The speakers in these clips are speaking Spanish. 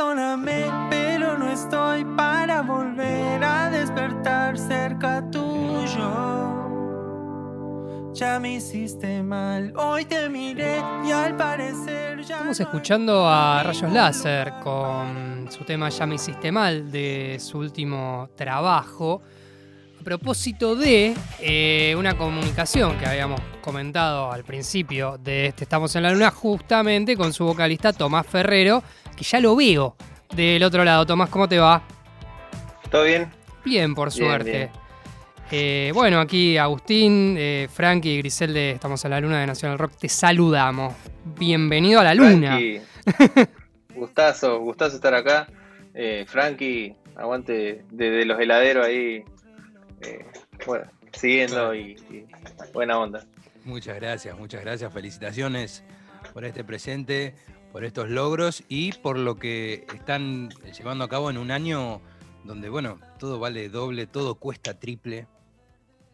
Perdóname, pero no estoy para volver a despertar cerca tuyo. Ya me hiciste mal, hoy te miré y al parecer ya. Estamos escuchando a Rayos Láser con su tema Ya me hiciste mal de su último trabajo. A propósito de eh, una comunicación que habíamos comentado al principio de este Estamos en la Luna, justamente con su vocalista Tomás Ferrero, que ya lo veo del otro lado. Tomás, ¿cómo te va? ¿Todo bien? Bien, por Bien, suerte. bien. Eh, bueno, aquí Agustín, eh, Frankie y Grisel de Estamos en la Luna de Nacional Rock, te saludamos. Bienvenido a la Luna. Gustazo, gustazo estar acá. Eh, Frankie, aguante desde los heladeros ahí. Eh, bueno, siguiendo y, y buena onda. Muchas gracias, muchas gracias. Felicitaciones por este presente, por estos logros y por lo que están llevando a cabo en un año donde, bueno, todo vale doble, todo cuesta triple.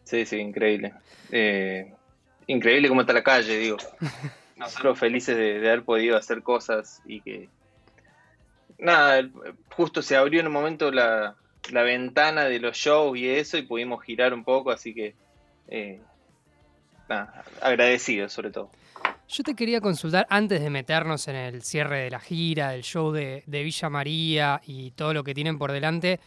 Sí, sí, increíble. Eh, increíble cómo está la calle, digo. Nosotros felices de, de haber podido hacer cosas y que. Nada, justo se abrió en un momento la, la ventana de los shows y eso y pudimos girar un poco, así que. eh, nada, agradecido sobre todo. Yo te quería consultar antes de meternos en el cierre de la gira, del show de, de Villa María y todo lo que tienen por delante.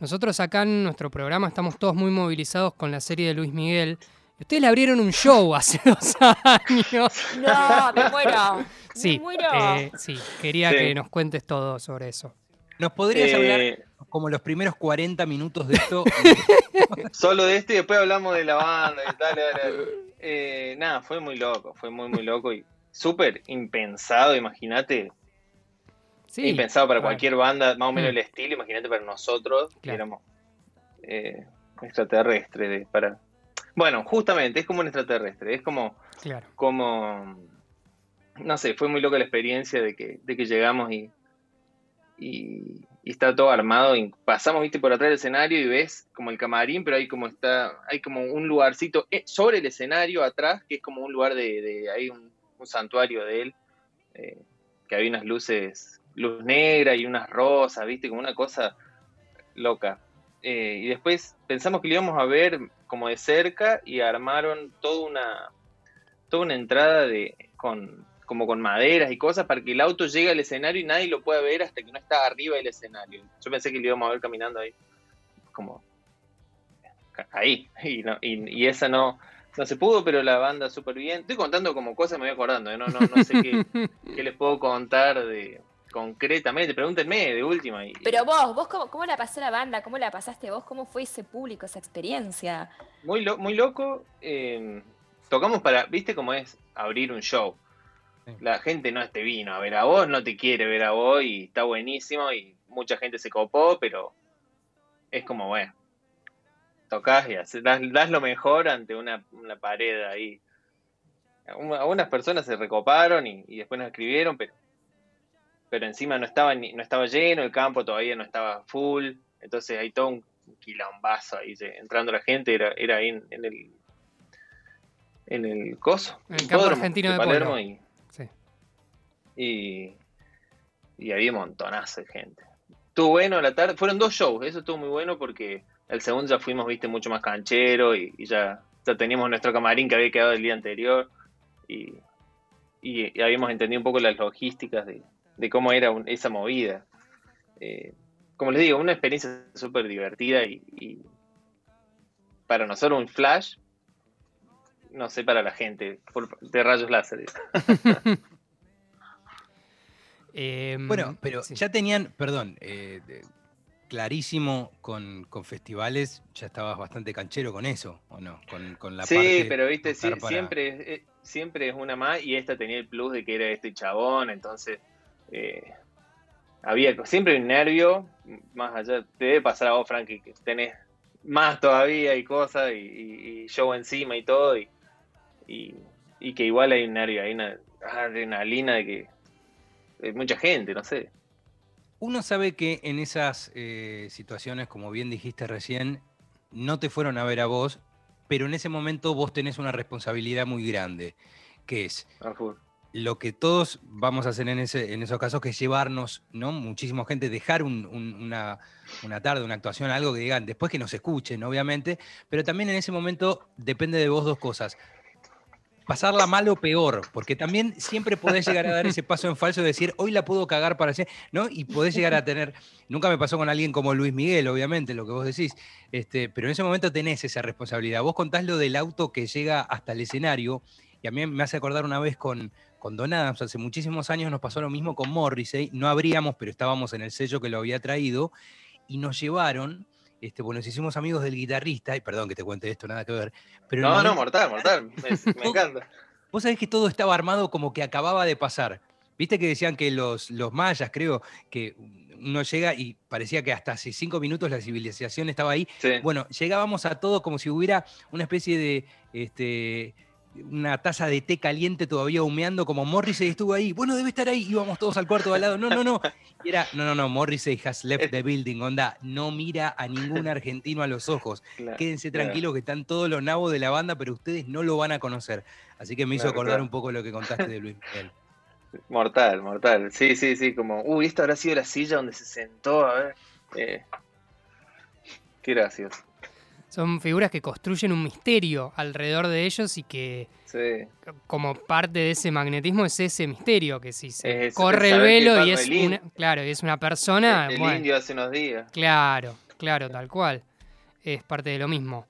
Nosotros acá en nuestro programa estamos todos muy movilizados con la serie de Luis Miguel. Ustedes le abrieron un show hace dos años. No, me muero. Sí, me muero. eh, sí, quería Sí. que nos cuentes todo sobre eso. ¿Nos podrías Eh, hablar como los primeros 40 minutos de esto? Solo de este y después hablamos de la banda y tal. Eh, nada, fue muy loco, fue muy, muy loco y súper impensado, imagínate. Sí, impensado para cualquier banda, más o menos Mm. el estilo, imagínate para nosotros, que éramos eh, extraterrestres. de- para... Bueno, justamente, es como un extraterrestre, es como, Claro. como, no sé, fue muy loca la experiencia de que, de que llegamos y, y, y está todo armado, y pasamos, viste, por atrás del escenario y ves como el camarín, pero hay como está, hay como un lugarcito eh, sobre el escenario atrás, que es como un lugar de, de hay un, santuario de él, eh, que hay unas luces, luz negra y unas rosas, viste, como una cosa loca. Eh, y después pensamos que lo íbamos a ver como de cerca y armaron toda una, toda una entrada de, con, como con maderas y cosas para que el auto llegue al escenario y nadie lo pueda ver hasta que no está arriba del escenario. Yo pensé que lo íbamos a ver caminando ahí, como ahí, y, no, y, y esa no, no se pudo, pero la banda súper bien. Estoy contando como cosas, me voy acordando, ¿eh? no, no, no sé qué, qué les puedo contar de concretamente, pregúntenme de última. Y, Pero vos, vos cómo, cómo la pasó la banda, cómo la pasaste vos, cómo fue ese público, esa experiencia. Muy, lo- muy loco. eh, tocamos para, viste cómo es abrir un show. Sí. La gente no te vino a ver a vos, no te quiere ver a vos y está buenísimo y mucha gente se copó, pero es como, bueno, tocas y haces- das, das lo mejor ante una, una pared ahí. Algunas personas se recoparon y, y después nos escribieron, pero, pero encima no estaba, ni- no estaba lleno, el campo todavía no estaba full, entonces hay todo un quilombazo ahí, entrando la gente, era, era ahí en, en el en el coso, En el campo hipódromo argentino de Palermo polo. Y, y, había un montonazo de gente. Estuvo bueno la tarde, fueron dos shows, eso estuvo muy bueno porque el segundo ya fuimos, viste, mucho más canchero y, ya, teníamos nuestro camarín que había quedado el día anterior y, habíamos entendido un poco las logísticas de, cómo era esa movida. Eh, como les digo, una experiencia súper divertida y, para nosotros un flash, no sé, para la gente, de rayos láser. Em, Bueno, pero sí. ya tenían, perdón, eh, clarísimo con, con festivales, ya estabas bastante canchero con eso, ¿o no? Con, con la sí, parte pero viste, sí, para- siempre, es- eh, siempre es una más y esta tenía el plus de que era este chabón, entonces eh, había siempre un nervio, más allá, te debe pasar a vos, Frankie, que tenés más todavía y cosas y, y- y show encima y todo y, y, y que igual hay un nervio, hay una adrenalina de que hay mucha gente, no sé. Uno sabe que en esas eh, situaciones, como bien dijiste recién, no te fueron a ver a vos, pero en ese momento vos tenés una responsabilidad muy grande, que es lo que todos vamos a hacer en, ese, en esos casos que es llevarnos, ¿no? Muchísima gente, dejar una, una, tarde, una actuación, algo que digan, después que nos escuchen, obviamente, pero también en ese momento depende de vos dos cosas. Pasarla mal o peor, porque también siempre podés llegar a dar ese paso en falso de decir, hoy la puedo cagar para hacer, ¿no? Y podés llegar a tener, nunca me pasó con alguien como Luis Miguel, obviamente, lo que vos decís, este, pero en ese momento tenés esa responsabilidad. Vos contás lo del auto que llega hasta el escenario, y a mí me hace acordar una vez con, con Don Adams, hace muchísimos años nos pasó lo mismo con Morrissey, no abríamos, pero estábamos en el sello que lo había traído, y nos llevaron, este, bueno, nos hicimos amigos del guitarrista, y perdón que te cuente esto, nada que ver. Pero no, no, mortal, mortal, me, encanta. Vos sabés que todo estaba armado como que acababa de pasar. Viste que decían que los, los mayas, creo, que uno llega y parecía que hasta hace cinco minutos la civilización estaba ahí. Bueno, llegábamos a todo como si hubiera una especie de este, una taza de té caliente todavía humeando, como Morrissey estuvo ahí. Bueno, debe estar ahí. Íbamos todos al cuarto de al lado. No, no, no. Y era, no, no, no, Morrissey has left the building. Onda, no mira a ningún argentino a los ojos. Quédense tranquilos que están todos los nabos de la banda, pero ustedes no lo van a conocer. Así que me hizo acordar un poco lo que contaste de Luis Miguel. Mortal, mortal. Sí, sí, sí. Como, uy, esta habrá sido la silla donde se sentó. A ver. Eh, qué gracioso. Son figuras que construyen un misterio alrededor de ellos y que como parte de ese magnetismo es ese misterio, que si se corre el velo y es una, claro, es una persona... El, indio hace unos días. Claro, claro, tal cual. Es parte de lo mismo.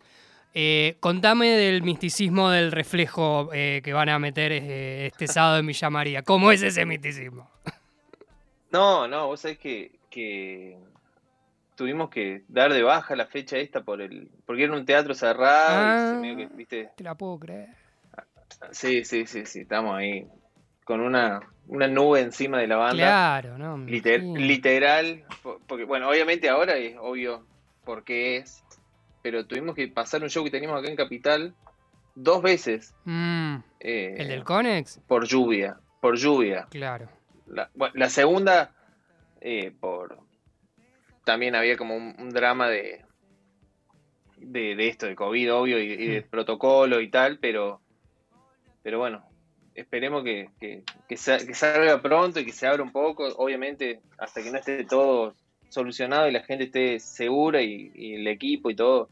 Eh, contame del misticismo del reflejo eh, que van a meter eh, este sábado en Villa María. ¿Cómo es ese misticismo? No, no, vos sabés que, que tuvimos que dar de baja la fecha esta por el porque era un teatro cerrado y ah, ¿viste? Te la puedo creer. Sí, sí, sí, sí, estamos ahí con una, una nube encima de la banda. Claro, no. literal, porque bueno, obviamente ahora es obvio por qué es, pero tuvimos que pasar un show que teníamos acá en Capital dos veces. Mm. Eh, ¿El del Conex? Por lluvia, por lluvia. Claro. La, la segunda eh, por también había como un, drama de, de, esto, de COVID, obvio, y, de mm. protocolo y tal, pero, pero bueno, esperemos que, que, salga pronto y que se abra un poco, obviamente, hasta que no esté todo solucionado y la gente esté segura y, el equipo y todo.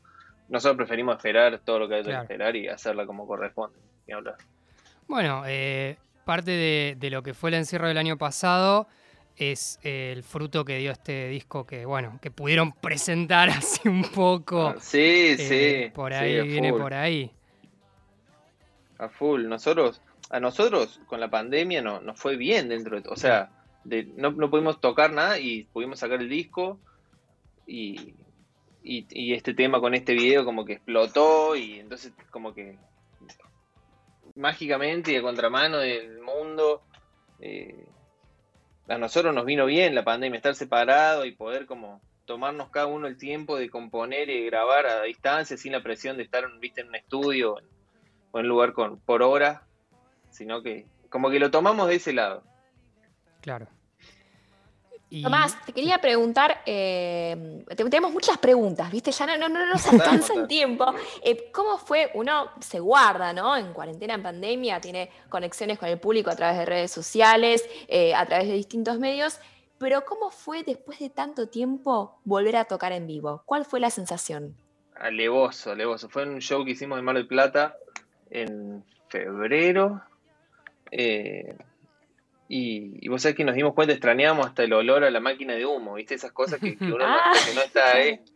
Nosotros preferimos esperar todo lo que hay que esperar y hacerla como corresponde. Bueno, eh, parte de, de, lo que fue el encierro del año pasado es el fruto que dio este disco que, bueno, que pudieron presentar así un poco. Ah, sí, eh, sí. Por ahí, viene por ahí. A full. Nosotros, a nosotros con la pandemia no, nos fue bien dentro de O sea, no, no pudimos tocar nada y pudimos sacar el disco y, y, este tema con este video como que explotó y entonces como que mágicamente y a contramano del mundo eh, a nosotros nos vino bien la pandemia, estar separado y poder como tomarnos cada uno el tiempo de componer y grabar a distancia sin la presión de estar ¿viste, en un estudio o en un lugar con, por hora, sino que como que lo tomamos de ese lado. Claro. Tomás, te quería preguntar, eh, tenemos muchas preguntas, ¿viste? Ya no, no, no nos alcanza el tiempo. Eh, ¿Cómo fue? Uno se guarda, ¿no? En cuarentena, en pandemia, tiene conexiones con el público a través de redes sociales, eh, a través de distintos medios, pero ¿cómo fue después de tanto tiempo volver a tocar en vivo? ¿Cuál fue la sensación? Alevoso, alevoso. Fue un show que hicimos en Mar del Plata en febrero. Eh, y, vos sabés que nos dimos cuenta, extrañábamos hasta el olor a la máquina de humo, ¿viste? Esas cosas que, uno no, ah. está ahí.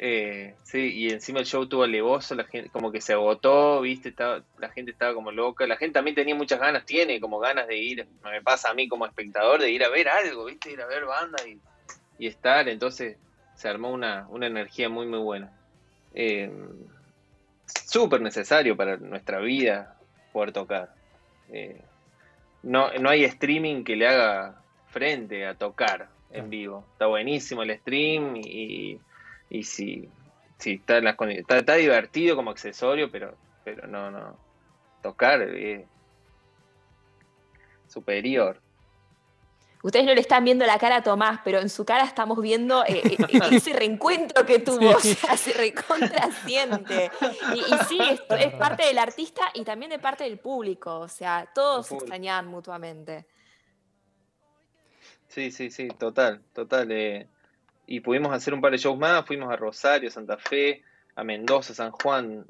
Eh, sí, y encima el show tuvo alevoso, la gente como que se agotó, ¿viste? Estaba, la gente estaba como loca. La gente también tenía muchas ganas, tiene como ganas de ir, me pasa a mí como espectador, de ir a ver algo, ¿viste? Ir a ver banda y, estar. Entonces se armó una, una energía muy, muy buena. Eh, Súper necesario para nuestra vida poder tocar. Eh, no, no hay streaming que le haga frente a tocar en vivo. Está buenísimo el stream y, y sí, sí está, está, divertido como accesorio, pero, pero no, no. Tocar es superior. Ustedes no le están viendo la cara a Tomás, pero en su cara estamos viendo eh, eh, eh, ese reencuentro que tuvo, o sea, se recontraciente. Y, y sí, es, es, parte del artista y también de parte del público, o sea, todos se extrañaban mutuamente. Sí, sí, sí, total, total. y pudimos hacer un par de shows más, fuimos a Rosario, Santa Fe, a Mendoza, San Juan,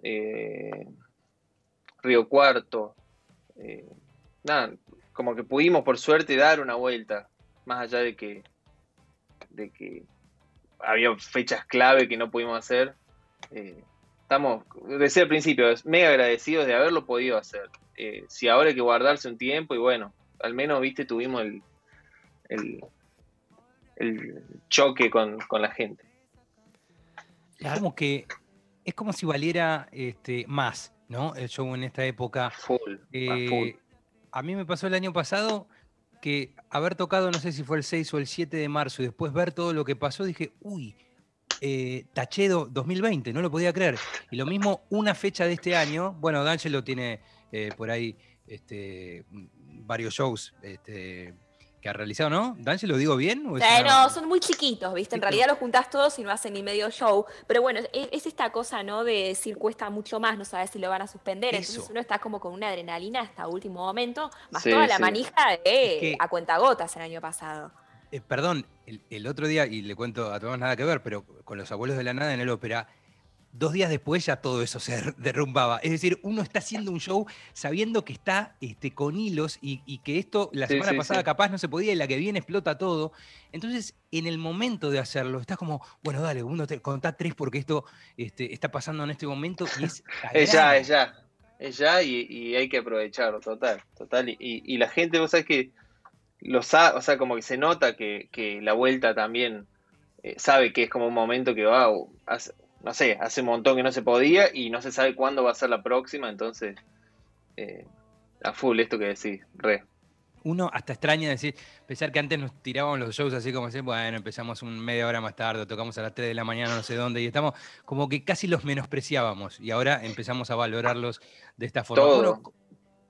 Río Cuarto. nada, como que pudimos por suerte dar una vuelta, más allá de que, de que había fechas clave que no pudimos hacer. Eh, estamos, desde el principio, mega agradecidos de haberlo podido hacer. Eh, si ahora hay que guardarse un tiempo y bueno, al menos, viste, tuvimos el, el, choque con, la gente. Es como que es como si valiera este, más, ¿no? El show en esta época. Full, full. A mí me pasó el año pasado que haber tocado, no sé si fue el 6 o el 7 de marzo, y después ver todo lo que pasó, dije, uy, eh, Tachedo 2020, no lo podía creer. Y lo mismo, una fecha de este año, bueno, D'Angelo tiene eh, por ahí este, varios shows este, que ha realizado, ¿no? ¿Dan lo digo bien? no, son muy chiquitos, ¿viste? En realidad los juntás todos y no hacen ni medio show. Pero bueno, es, esta cosa, ¿no? De decir cuesta mucho más, no sabes si lo van a suspender. Entonces uno está como con una adrenalina hasta último momento, más toda la manija de a cuentagotas el año pasado. Eh, perdón, el, otro día, y le cuento a todos nada que ver, pero con los abuelos de la nada en el ópera, dos días después ya todo eso se derrumbaba. Es decir, uno está haciendo un show sabiendo que está este, con hilos y, que esto la semana pasada capaz no se podía y la que viene explota todo. Entonces, en el momento de hacerlo, estás como, bueno, dale, uno te contá tres porque esto este, está pasando en este momento y es... es ya, es ya. Es ya y, hay que aprovecharlo, total, total. Y, la gente, vos sabés que lo sabe, o sea, como que se nota que, la vuelta también eh, sabe que es como un momento que va, no sé, hace un montón que no se podía y no se sabe cuándo va a ser la próxima, entonces, eh, a full esto que decís, re. Uno hasta extraña decir, pensar que antes nos tirábamos los shows así como decir, bueno, empezamos un media hora más tarde, tocamos a las 3 de la mañana, no sé dónde, y estamos como que casi los menospreciábamos y ahora empezamos a valorarlos de esta forma.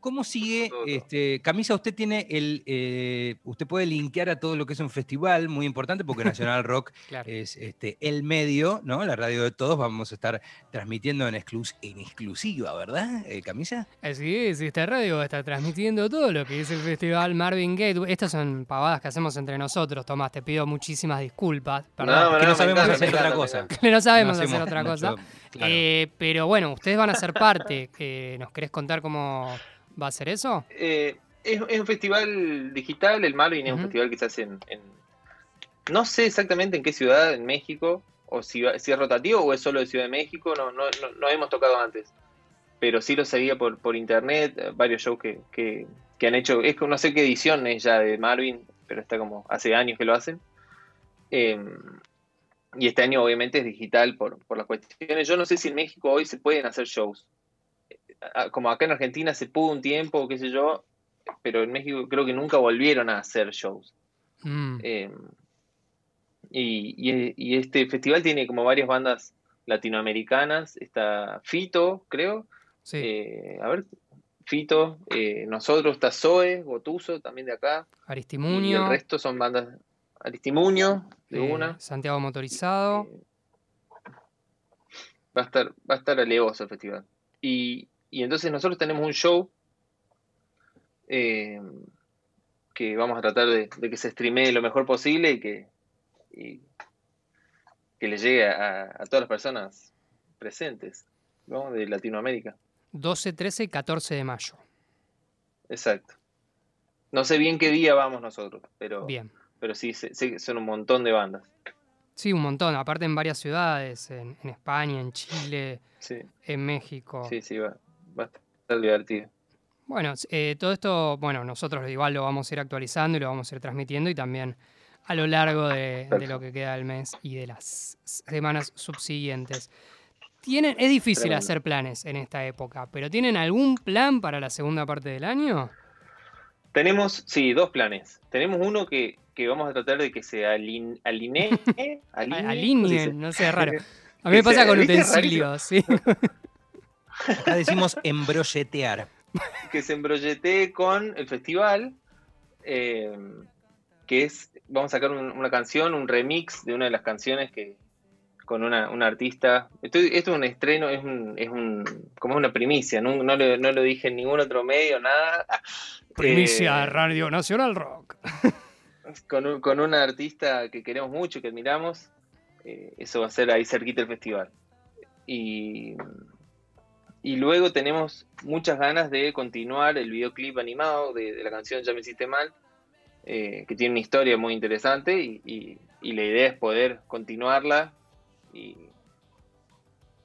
¿Cómo sigue? Este, Camisa, usted tiene el. Eh, usted puede linkear a todo lo que es un festival muy importante, porque Nacional Rock es este, el medio, ¿no? La radio de todos. Vamos a estar transmitiendo en, en exclusiva, ¿verdad, eh, Camisa? Así es, esta radio está transmitiendo todo lo que es el festival Marvin Gate. Estas son pavadas que hacemos entre nosotros, Tomás. Te pido muchísimas disculpas. Perdón, que no, sabemos hacer otra cosa. Que no sabemos hacer otra cosa. Eh, pero bueno, ustedes van a ser parte. ¿Nos querés contar cómo.? ¿Va a ser eso? Eh, es, un festival digital, el Marvin es un festival que se hace en, No sé exactamente en qué ciudad, en México, o si, si, es rotativo o es solo de Ciudad de México, no, no, no, hemos tocado antes. Pero sí lo seguía por, por internet, eh, varios shows que, que, han hecho. Es no sé qué edición es ya de Marvin, pero está como hace años que lo hacen. Em, y este año obviamente es digital por, por las cuestiones. Yo no sé si en México hoy se pueden hacer shows como acá en Argentina se pudo un tiempo, qué sé yo, pero en México creo que nunca volvieron a hacer shows. Mm. Em, y, este festival tiene como varias bandas latinoamericanas. Está Fito, creo. Eh, a ver, Fito, eh, nosotros, está Zoe, Gotuso, también de acá. Aristimuño. Y el resto son bandas. Aristimuño, de eh, una. Santiago Motorizado. va a estar, va a estar alevoso el festival. Y, y entonces nosotros tenemos un show eh, que vamos a tratar de, que se streamee lo mejor posible y que, que le llegue a, todas las personas presentes de Latinoamérica. 12, 13 y 14 de mayo. Exacto. No sé bien qué día vamos nosotros, pero, bien. pero sí, son un montón de bandas. Sí, un montón. Aparte en varias ciudades, en, España, en Chile, en México. Sí, sí, va va a estar divertido. Bueno, eh, todo esto, bueno, nosotros igual lo vamos a ir actualizando y lo vamos a ir transmitiendo y también a lo largo de, lo que queda del mes y de las semanas subsiguientes. ¿Tienen, es difícil hacer planes en esta época, pero ¿tienen algún plan para la segunda parte del año? Tenemos, sí, dos planes. Tenemos uno que, vamos a tratar de que se alinee. Alineen, no sé, raro. A mí me pasa con utensilios, sí. Acá decimos embrolletear. Que se embrolletee con el festival. Eh, que es, vamos a sacar una canción, un remix de una de las canciones que con una, artista. esto es un estreno, es un, es un como una primicia, no, no, lo, dije en ningún otro medio, nada. Primicia eh, Radio Nacional Rock. Con, con una artista que queremos mucho, que admiramos, eh, eso va a ser ahí cerquita el festival. Y, y luego tenemos muchas ganas de continuar el videoclip animado de, la canción Ya me hiciste mal, eh, que tiene una historia muy interesante y, la idea es poder continuarla y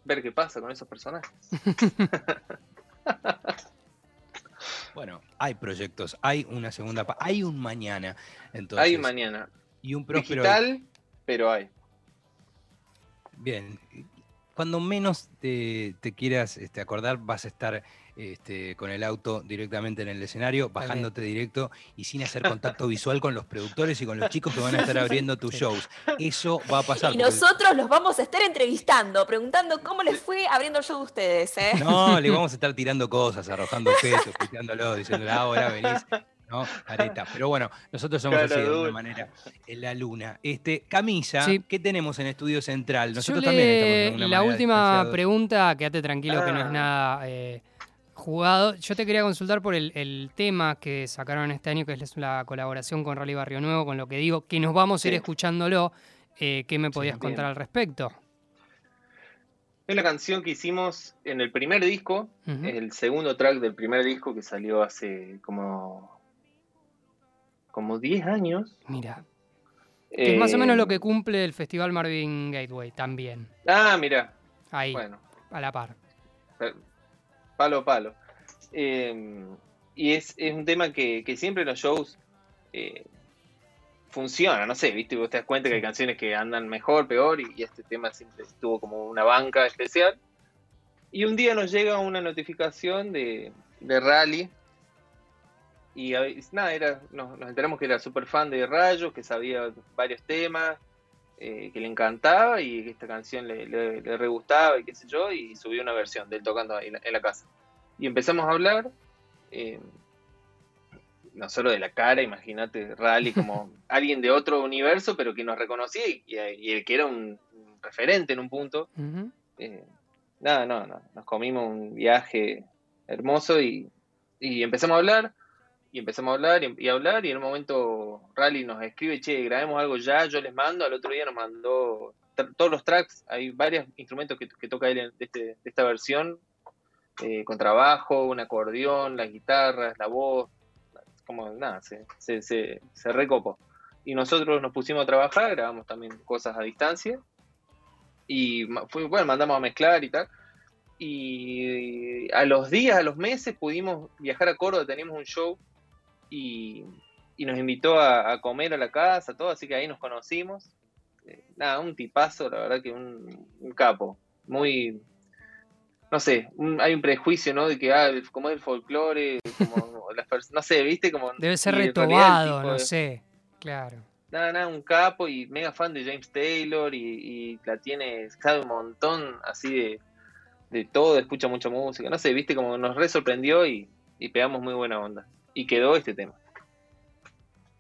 ver qué pasa con esos personajes. bueno, hay proyectos, hay una segunda, hay un mañana. Entonces, hay un mañana. Y un próspero. Digital, pero hay. Bien, cuando menos te, quieras este, acordar, vas a estar este, con el auto directamente en el escenario, bajándote directo y sin hacer contacto visual con los productores y con los chicos que van a estar abriendo tus shows. Eso va a pasar. Y nosotros los vamos a estar entrevistando, preguntando cómo les fue abriendo el show de ustedes. ¿eh? No, le vamos a estar tirando cosas, arrojando objetos, piteándolo, diciéndole, ahora venís. ¿No? Areta. Pero bueno, nosotros somos así de alguna manera en la luna. Este, Camisa, ¿qué tenemos en Estudio Central? Nosotros también estamos en una La última pregunta, quédate tranquilo que no es ah. nada eh, jugado. Yo te quería consultar por el, tema que sacaron este año, que es la colaboración con Rally Barrio Nuevo, con lo que digo, que nos vamos a ir escuchándolo. Eh, ¿Qué me podías contar al respecto? Es la canción que hicimos en el primer disco, el segundo track del primer disco que salió hace como como 10 años. Mira. es más o menos lo que cumple el Festival Marvin Gateway también. Ah, mira. Ahí. Bueno. A la par. Palo a palo. Em, y es, un tema que, siempre en los shows eh, funciona, no sé, ¿viste? Vos te das cuenta que hay canciones que andan mejor, peor, y, y, este tema siempre estuvo como una banca especial. Y un día nos llega una notificación de, de Rally y nada, era, nos, enteramos que era súper fan de Rayos, que sabía varios temas, eh, que le encantaba y que esta canción le, le, re gustaba y qué sé yo, y subió una versión de él tocando en la, casa. Y empezamos a hablar, eh, no solo de la cara, imagínate, Rally como alguien de otro universo, pero que nos reconocía y, y, que era un, referente en un punto. Eh, nada, no, no, nos comimos un viaje hermoso y, y empezamos a hablar y empezamos a hablar y, hablar y en un momento Rally nos escribe, che, grabemos algo ya, yo les mando, al otro día nos mandó todos los tracks, hay varios instrumentos que, toca él este, de, esta versión, eh, con trabajo, un acordeón, las guitarras, la voz, como nada, se, se, se, se recopó. Y nosotros nos pusimos a trabajar, grabamos también cosas a distancia y fue, bueno, mandamos a mezclar y tal. Y a los días, a los meses pudimos viajar a Córdoba, teníamos un show y, nos invitó a, comer a la casa, todo, así que ahí nos conocimos. Eh, nada, un tipazo, la verdad que un, capo. Muy, no sé, hay un prejuicio, ¿no? De que, ah, como es el folclore, como las personas, no sé, ¿viste? Como, Debe ser retobado, no sé, claro. Nada, nada, un capo y mega fan de James Taylor y, la tiene, sabe un montón así de, de todo, escucha mucha música, no sé, viste, como nos re sorprendió y, y pegamos muy buena onda y quedó este tema.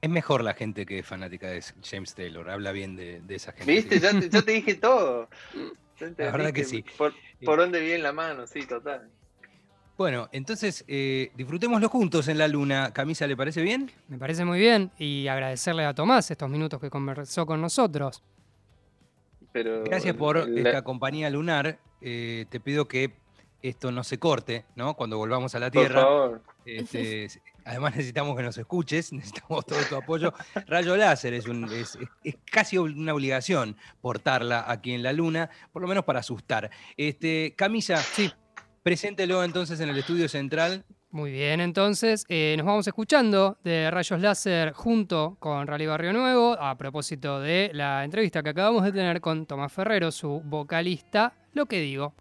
Es mejor la gente que es fanática de James Taylor, habla bien de, esa gente. ¿Viste? Ya te, te dije todo. la verdad que sí. Por, por dónde viene la mano, sí, total. Bueno, entonces eh, disfrutémoslo juntos en la luna. Camisa, ¿le parece bien? Me parece muy bien y agradecerle a Tomás estos minutos que conversó con nosotros. Pero Gracias por esta compañía lunar. Eh, te pido que esto no se corte, ¿no? Cuando volvamos a la Tierra. Por favor. Este, además necesitamos que nos escuches, necesitamos todo tu apoyo. Rayo láser es, es, casi una obligación portarla aquí en la Luna, por lo menos para asustar. Este, Camisa, sí. preséntelo entonces en el estudio central. Muy bien, entonces eh, nos vamos escuchando de Rayos Láser junto con Rally Barrio Nuevo a propósito de la entrevista que acabamos de tener con Tomás Ferrero, su vocalista, lo que digo.